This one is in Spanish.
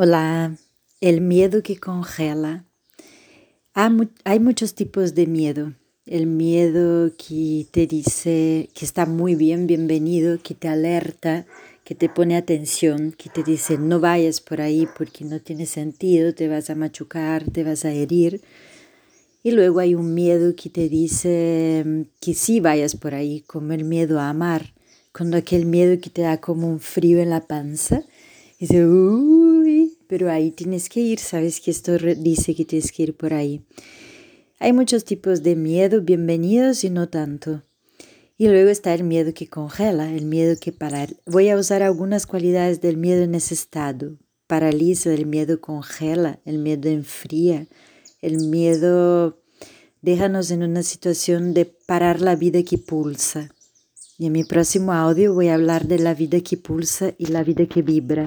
Hola, el miedo que congela. Hay muchos tipos de miedo. El miedo que te dice que está muy bien, bienvenido, que te alerta, que te pone atención, que te dice no vayas por ahí porque no tiene sentido, te vas a machucar, te vas a herir. Y luego hay un miedo que te dice que sí vayas por ahí, como el miedo a amar, cuando aquel miedo que te da como un frío en la panza. Y dice, pero ahí tienes que ir, sabes que esto dice que tienes que ir por ahí. Hay muchos tipos de miedo, bienvenidos y no tanto. Y luego está el miedo que congela, el miedo que para. Voy a usar algunas cualidades del miedo en ese estado. Paraliza, el miedo congela, el miedo enfría, el miedo déjanos en una situación de parar la vida que pulsa. Y en mi próximo audio voy a hablar de la vida que pulsa y la vida que vibra.